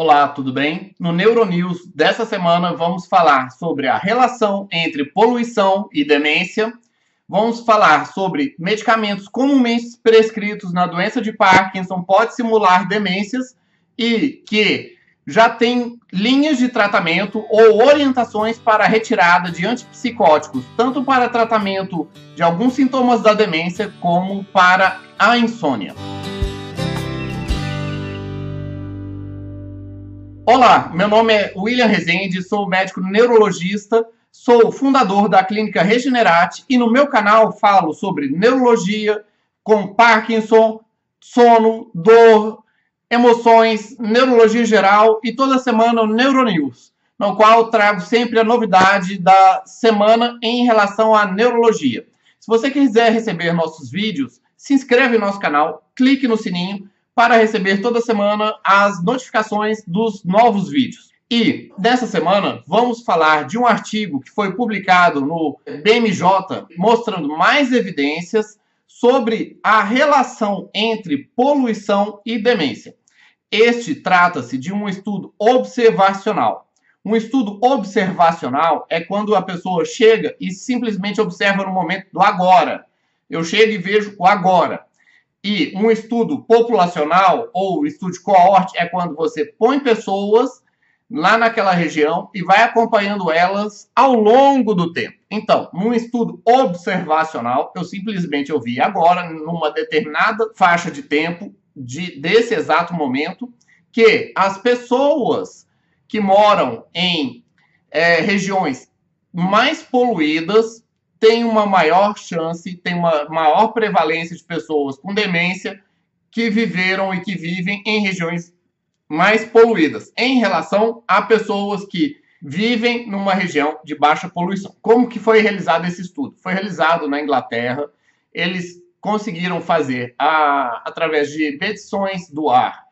Olá, tudo bem? No Neuronews dessa semana vamos falar sobre a relação entre poluição e demência. Vamos falar sobre medicamentos comumente prescritos na doença de Parkinson pode simular demências e que já tem linhas de tratamento ou orientações para retirada de antipsicóticos, tanto para tratamento de alguns sintomas da demência como para a insônia. Olá, meu nome é William Rezende, sou médico neurologista, sou fundador da clínica Regenerate e no meu canal falo sobre neurologia com Parkinson, sono, dor, emoções, neurologia geral e toda semana o Neuronews, no qual trago sempre a novidade da semana em relação à neurologia. Se você quiser receber nossos vídeos, se inscreve no nosso canal, clique no sininho para receber toda semana as notificações dos novos vídeos. E nessa semana vamos falar de um artigo que foi publicado no BMJ mostrando mais evidências sobre a relação entre poluição e demência. Este trata-se de um estudo observacional. Um estudo observacional é quando a pessoa chega e simplesmente observa no momento do agora. Eu chego e vejo o agora. E um estudo populacional ou estudo de coorte é quando você põe pessoas lá naquela região e vai acompanhando elas ao longo do tempo. Então, num estudo observacional, eu simplesmente ouvi agora, numa determinada faixa de tempo, de, desse exato momento, que as pessoas que moram em é, regiões mais poluídas tem uma maior chance, tem uma maior prevalência de pessoas com demência que viveram e que vivem em regiões mais poluídas, em relação a pessoas que vivem numa região de baixa poluição. Como que foi realizado esse estudo? Foi realizado na Inglaterra. Eles conseguiram fazer a, através de medições do ar,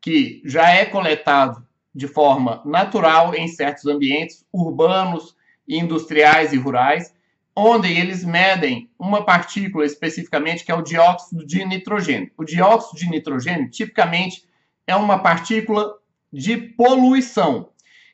que já é coletado de forma natural em certos ambientes urbanos, industriais e rurais onde eles medem uma partícula especificamente que é o dióxido de nitrogênio. O dióxido de nitrogênio, tipicamente, é uma partícula de poluição.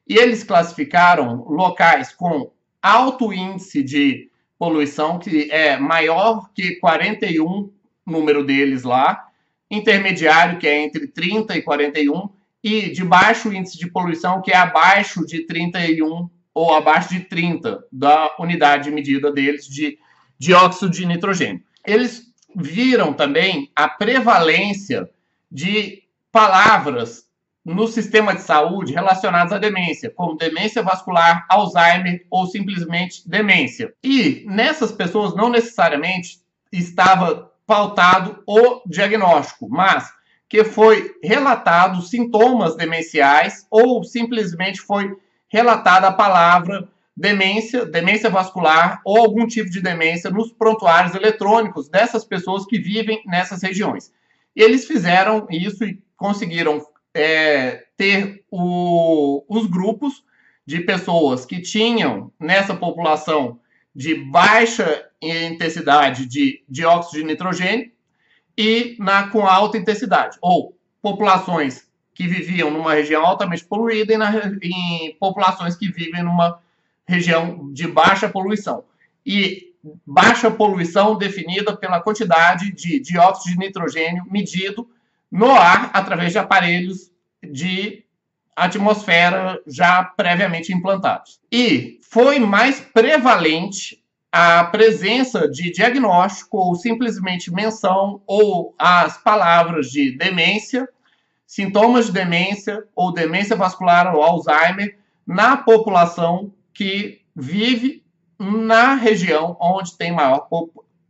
E eles classificaram locais com alto índice de poluição, que é maior que 41, número deles lá, intermediário, que é entre 30 e 41, e de baixo índice de poluição, que é abaixo de 31 ou abaixo de 30 da unidade de medida deles de dióxido de nitrogênio. Eles viram também a prevalência de palavras no sistema de saúde relacionadas à demência, como demência vascular, Alzheimer ou simplesmente demência. E nessas pessoas não necessariamente estava pautado o diagnóstico, mas que foi relatado sintomas demenciais ou simplesmente foi relatada a palavra demência, demência vascular ou algum tipo de demência nos prontuários eletrônicos dessas pessoas que vivem nessas regiões. Eles fizeram isso e conseguiram é, ter o, os grupos de pessoas que tinham nessa população de baixa intensidade de dióxido de nitrogênio e na com alta intensidade, ou populações que viviam numa região altamente poluída e na, em populações que vivem numa região de baixa poluição. E baixa poluição definida pela quantidade de dióxido de nitrogênio medido no ar através de aparelhos de atmosfera já previamente implantados. E foi mais prevalente a presença de diagnóstico ou simplesmente menção ou as palavras de demência sintomas de demência ou demência vascular ou Alzheimer na população que vive na região onde tem maior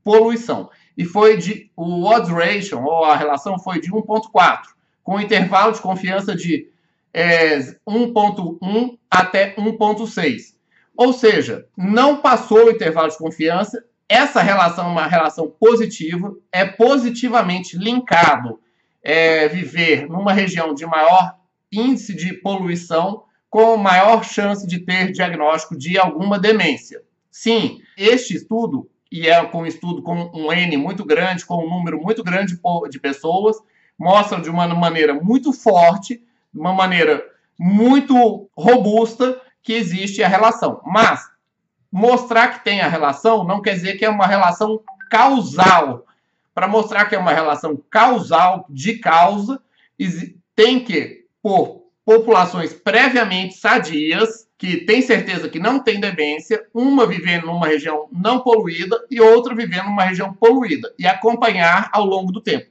poluição. E foi de o odds ratio, ou a relação foi de 1.4, com intervalo de confiança de é, 1.1 até 1.6. Ou seja, não passou o intervalo de confiança, essa relação é uma relação positiva, é positivamente linkado é, viver numa região de maior índice de poluição com maior chance de ter diagnóstico de alguma demência. Sim, este estudo, e é um estudo com um N muito grande, com um número muito grande de pessoas, mostra de uma maneira muito forte de uma maneira muito robusta que existe a relação. Mas mostrar que tem a relação não quer dizer que é uma relação causal. Para mostrar que é uma relação causal de causa, tem que, por populações previamente sadias, que tem certeza que não tem demência, uma vivendo numa região não poluída e outra vivendo numa região poluída, e acompanhar ao longo do tempo.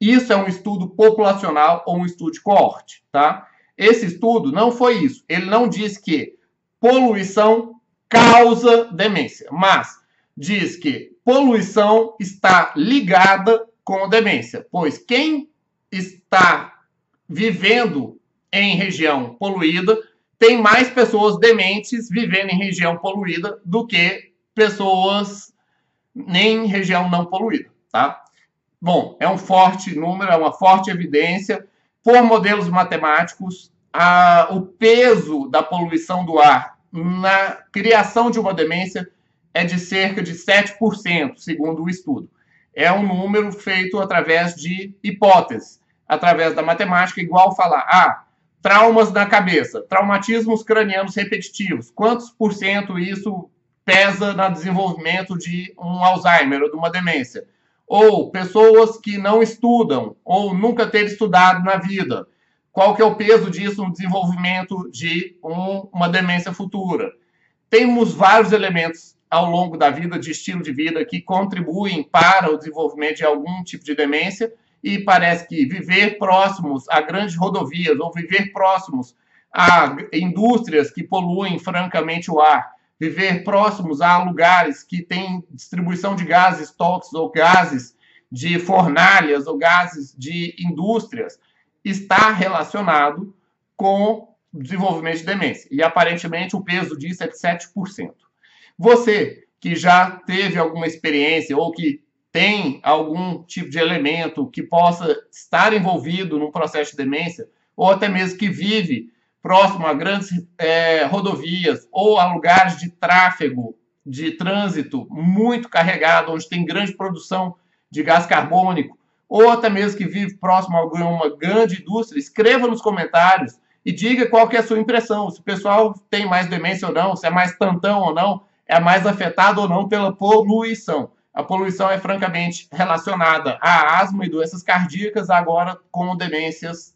Isso é um estudo populacional ou um estudo de coorte, tá? Esse estudo não foi isso. Ele não diz que poluição causa demência, mas diz que poluição está ligada com demência, pois quem está vivendo em região poluída tem mais pessoas dementes vivendo em região poluída do que pessoas em região não poluída, tá? Bom, é um forte número, é uma forte evidência. Por modelos matemáticos, a, o peso da poluição do ar na criação de uma demência é de cerca de 7%, segundo o estudo. É um número feito através de hipóteses, através da matemática, igual falar, ah, traumas na cabeça, traumatismos cranianos repetitivos, quantos por cento isso pesa no desenvolvimento de um Alzheimer ou de uma demência? Ou pessoas que não estudam, ou nunca ter estudado na vida, qual que é o peso disso no desenvolvimento de um, uma demência futura? Temos vários elementos ao longo da vida, de estilo de vida, que contribuem para o desenvolvimento de algum tipo de demência, e parece que viver próximos a grandes rodovias ou viver próximos a indústrias que poluem francamente o ar, viver próximos a lugares que têm distribuição de gases tóxicos ou gases de fornalhas ou gases de indústrias, está relacionado com desenvolvimento de demência. E aparentemente o peso disso é de 7%. Você que já teve alguma experiência ou que tem algum tipo de elemento que possa estar envolvido num processo de demência, ou até mesmo que vive próximo a grandes é, rodovias ou a lugares de tráfego, de trânsito muito carregado, onde tem grande produção de gás carbônico, ou até mesmo que vive próximo a alguma grande indústria, escreva nos comentários e diga qual que é a sua impressão, se o pessoal tem mais demência ou não, se é mais tantão ou não, é mais afetado ou não pela poluição. A poluição é francamente relacionada à asma e doenças cardíacas, agora com demências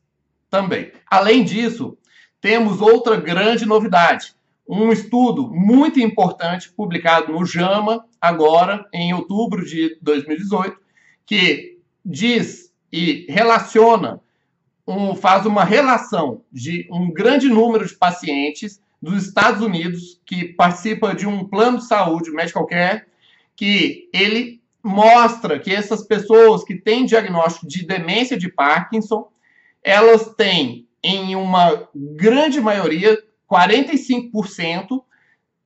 também. Além disso, temos outra grande novidade. Um estudo muito importante publicado no JAMA, agora em outubro de 2018, que diz e relaciona, um, faz uma relação de um grande número de pacientes dos Estados Unidos que participa de um plano de saúde, medical care, que ele mostra que essas pessoas que têm diagnóstico de demência de Parkinson, elas têm, em uma grande maioria, 45%,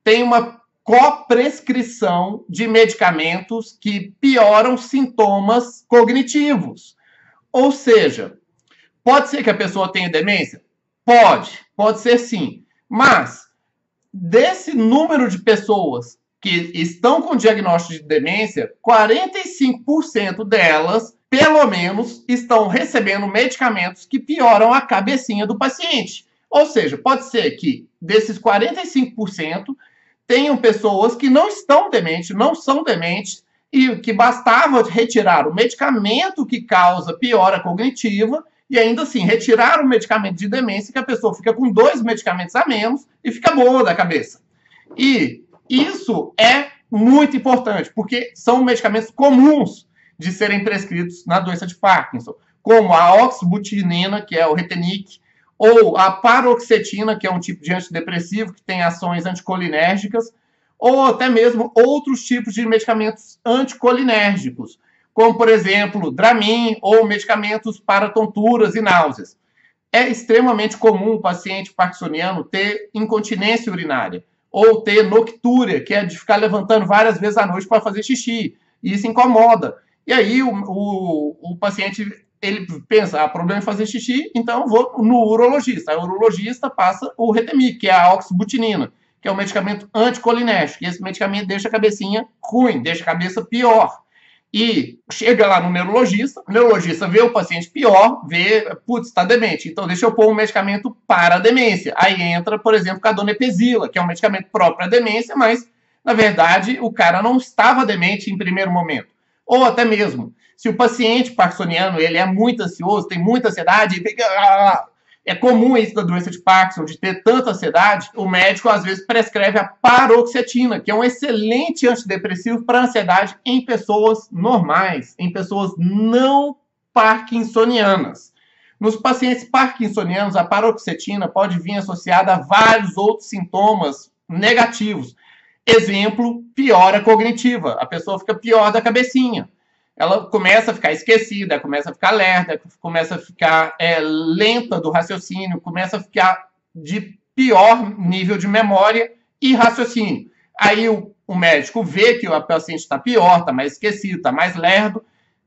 tem uma coprescrição de medicamentos que pioram sintomas cognitivos. Ou seja, pode ser que a pessoa tenha demência? Pode, pode ser sim. Mas desse número de pessoas que estão com diagnóstico de demência, 45% delas, pelo menos, estão recebendo medicamentos que pioram a cabecinha do paciente. Ou seja, pode ser que desses 45%, tenham pessoas que não estão dementes, não são dementes, e que bastava retirar o medicamento que causa piora cognitiva e ainda assim retirar o medicamento de demência que a pessoa fica com dois medicamentos a menos e fica boa da cabeça. E isso é muito importante, porque são medicamentos comuns de serem prescritos na doença de Parkinson, como a oxbutinina, que é o Retenic, ou a paroxetina, que é um tipo de antidepressivo que tem ações anticolinérgicas, ou até mesmo outros tipos de medicamentos anticolinérgicos, como, por exemplo, Dramin ou medicamentos para tonturas e náuseas. É extremamente comum o paciente parkinsoniano ter incontinência urinária ou ter noctúria, que é de ficar levantando várias vezes à noite para fazer xixi. E isso incomoda. E aí o, o, o paciente ele pensa, ah, problema é fazer xixi, então vou no urologista. O urologista passa o Retemic, que é a oxbutinina, que é um medicamento anticolinérgico. E esse medicamento deixa a cabecinha ruim, deixa a cabeça pior. E chega lá no neurologista, o neurologista vê o paciente pior, vê, putz, está demente, então deixa eu pôr um medicamento para a demência. Aí entra, por exemplo, a donepezila, que é um medicamento próprio para demência, mas, na verdade, o cara não estava demente em primeiro momento. Ou até mesmo, se o paciente parkinsoniano ele é muito ansioso, tem muita ansiedade, fica é comum isso da doença de Parkinson, de ter tanta ansiedade. O médico às vezes prescreve a paroxetina, que é um excelente antidepressivo para ansiedade em pessoas normais, em pessoas não parkinsonianas. Nos pacientes parkinsonianos, a paroxetina pode vir associada a vários outros sintomas negativos. Exemplo, piora cognitiva. A pessoa fica pior da cabecinha ela começa a ficar esquecida, começa a ficar lerda, começa a ficar é, lenta do raciocínio, começa a ficar de pior nível de memória e raciocínio. Aí o, o médico vê que o paciente está pior, está mais esquecido, está mais lerdo,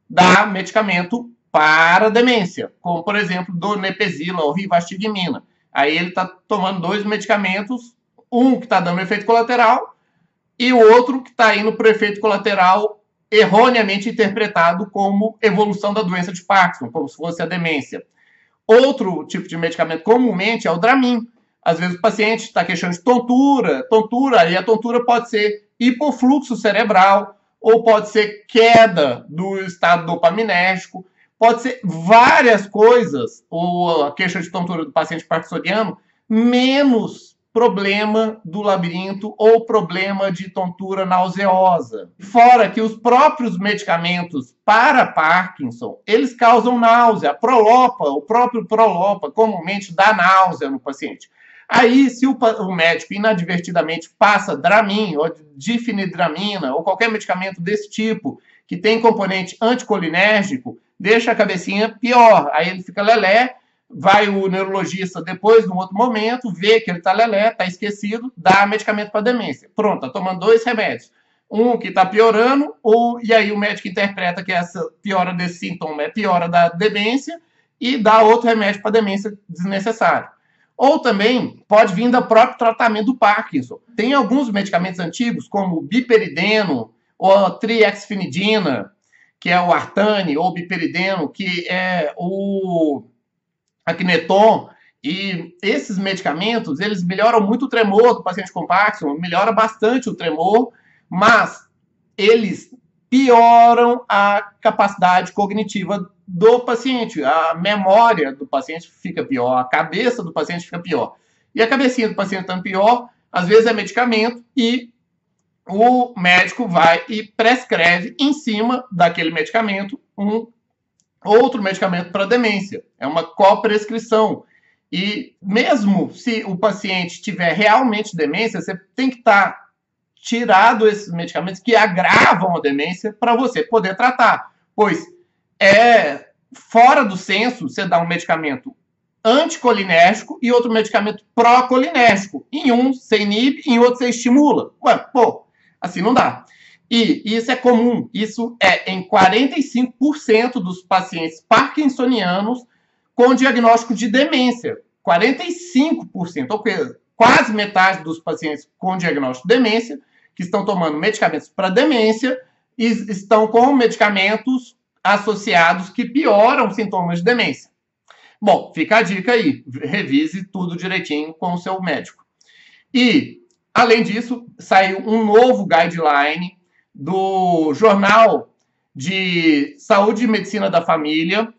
dá medicamento para demência, como por exemplo donepezila ou rivastigmina. Aí ele está tomando dois medicamentos, um que está dando efeito colateral e o outro que está indo para efeito colateral erroneamente interpretado como evolução da doença de Parkinson, como se fosse a demência. Outro tipo de medicamento comumente é o Dramin. Às vezes o paciente está queixando de tontura, tontura, e a tontura pode ser hipofluxo cerebral, ou pode ser queda do estado dopaminérgico, pode ser várias coisas, ou a queixa de tontura do paciente parkinsoniano, menos problema do labirinto ou problema de tontura nauseosa. Fora que os próprios medicamentos para Parkinson, eles causam náusea. A prolopa, o próprio prolopa, comumente dá náusea no paciente. Aí, se o, o médico inadvertidamente passa Dramin ou difenidramina ou qualquer medicamento desse tipo, que tem componente anticolinérgico, deixa a cabecinha pior. Aí ele fica lelé vai o neurologista depois, num outro momento, vê que ele está lelé, está esquecido, dá medicamento para demência. Pronto, está tomando dois remédios. Um que está piorando, ou, e aí o médico interpreta que essa piora desse sintoma é piora da demência e dá outro remédio para demência desnecessário. Ou também pode vir do próprio tratamento do Parkinson. Tem alguns medicamentos antigos, como o biperideno ou a triexfinidina, que é o artane, ou biperideno, que é o Acneton, e esses medicamentos, eles melhoram muito o tremor do paciente com Parkinson, melhora bastante o tremor, mas eles pioram a capacidade cognitiva do paciente. A memória do paciente fica pior, a cabeça do paciente fica pior. E a cabecinha do paciente estando pior, às vezes é medicamento e o médico vai e prescreve em cima daquele medicamento um outro medicamento para demência. É uma coprescrição. E mesmo se o paciente tiver realmente demência, você tem que estar tá tirado esses medicamentos que agravam a demência para você poder tratar. Pois é fora do senso você dá um medicamento anticolinérgico e outro medicamento procolinérgico. Em um você inibe, em outro você estimula. Ué, pô, assim não dá. E isso é comum, isso é em 45% dos pacientes parkinsonianos com diagnóstico de demência. 45%, ou quase metade dos pacientes com diagnóstico de demência, que estão tomando medicamentos para demência, e estão com medicamentos associados que pioram sintomas de demência. Bom, fica a dica aí, revise tudo direitinho com o seu médico. E, além disso, saiu um novo guideline do Jornal de Saúde e Medicina da Família,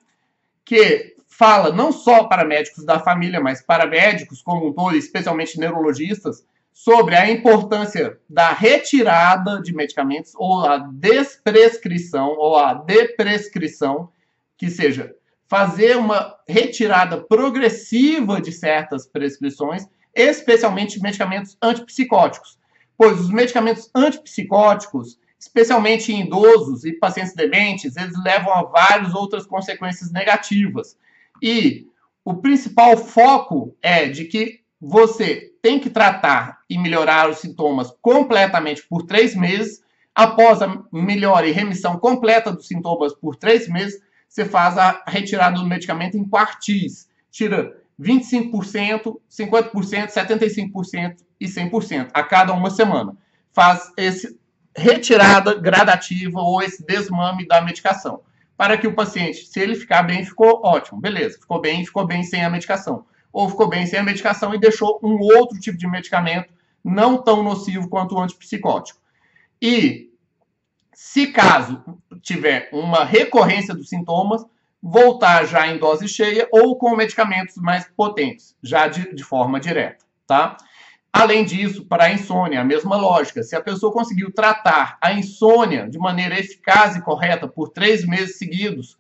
que fala não só para médicos da família, mas para médicos como um todo, especialmente neurologistas, sobre a importância da retirada de medicamentos ou a desprescrição ou a deprescrição, que seja fazer uma retirada progressiva de certas prescrições, especialmente medicamentos antipsicóticos, pois os medicamentos antipsicóticos especialmente em idosos e pacientes dementes, eles levam a várias outras consequências negativas. E o principal foco é de que você tem que tratar e melhorar os sintomas completamente por três meses. Após a melhora e remissão completa dos sintomas por três meses, você faz a retirada do medicamento em quartis. Tira 25%, 50%, 75% e 100% a cada uma semana. Faz esse retirada gradativa ou esse desmame da medicação. Para que o paciente, se ele ficar bem, ficou ótimo, beleza, ficou bem, ficou bem sem a medicação. Ou ficou bem sem a medicação e deixou um outro tipo de medicamento não tão nocivo quanto o antipsicótico. E se caso tiver uma recorrência dos sintomas, voltar já em dose cheia ou com medicamentos mais potentes, já de, de forma direta, tá? Além disso, para a insônia, a mesma lógica. Se a pessoa conseguiu tratar a insônia de maneira eficaz e correta por três meses seguidos,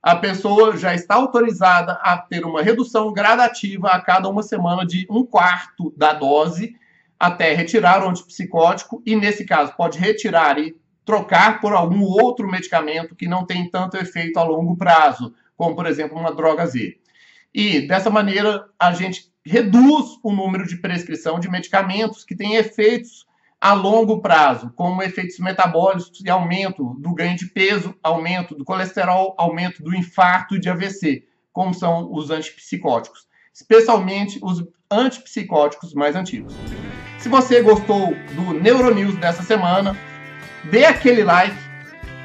a pessoa já está autorizada a ter uma redução gradativa a cada uma semana de um quarto da dose até retirar o antipsicótico e, nesse caso, pode retirar e trocar por algum outro medicamento que não tem tanto efeito a longo prazo, como, por exemplo, uma droga Z. E, dessa maneira, a gente reduz o número de prescrição de medicamentos que têm efeitos a longo prazo, como efeitos metabólicos e aumento do ganho de peso, aumento do colesterol, aumento do infarto e de AVC, como são os antipsicóticos, especialmente os antipsicóticos mais antigos. Se você gostou do Neuronews dessa semana, dê aquele like,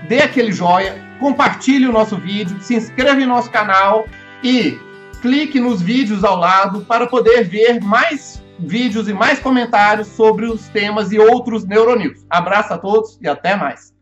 dê aquele joia, compartilhe o nosso vídeo, se inscreva em nosso canal e clique nos vídeos ao lado para poder ver mais vídeos e mais comentários sobre os temas e outros Neuronews. Abraço a todos e até mais.